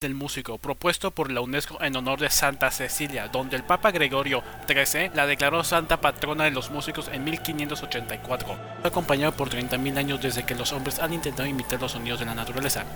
del músico, propuesto por la UNESCO en honor de Santa Cecilia, donde el Papa Gregorio XIII la declaró santa patrona de los músicos en 1584. Fue acompañado por 30.000 años desde que los hombres han intentado imitar los sonidos de la naturaleza.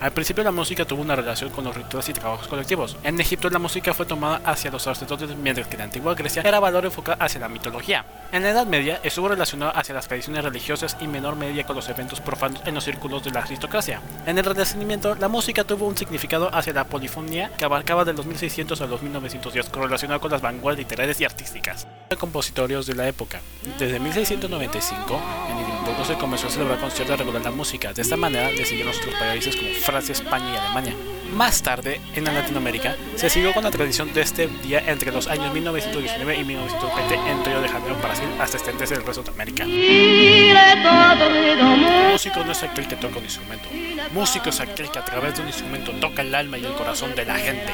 Al principio la música tuvo una relación con los rituales y trabajos colectivos. En Egipto la música fue tomada hacia los sacerdotes, mientras que en la antigua Grecia era valor enfocado hacia la mitología. En la Edad Media estuvo relacionado hacia las tradiciones religiosas y menor medida con los eventos profanos en los círculos de la aristocracia. En el Renacimiento la música tuvo un significado hacia la polifonía que abarcaba de los 1600 a los 1910, correlacionado con las vanguardias literarias y artísticas. Compositorios de la época. Desde 1695 en Edimburgo se comenzó a celebrar conciertos regular la música. De esta manera le siguieron otros países como Francia, España y Alemania. Más tarde, en Latinoamérica, se siguió con la tradición de este día entre los años 1919 y 1920 en Río de Janeiro, Brasil, hasta extenderse el resto de América. Músico no es aquel que toca un instrumento. Músico es aquel que a través de un instrumento toca el alma y el corazón de la gente.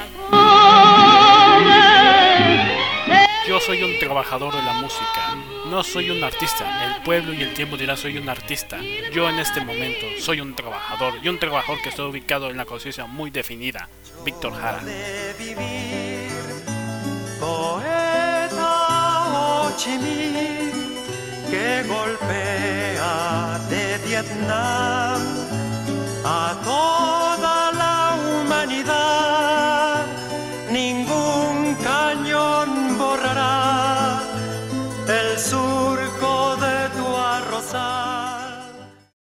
Soy un trabajador de la música, no soy un artista. El pueblo y el tiempo dirá soy un artista. Yo en este momento soy un trabajador y un trabajador que está ubicado en la conciencia muy definida. Víctor Jara. Vietnam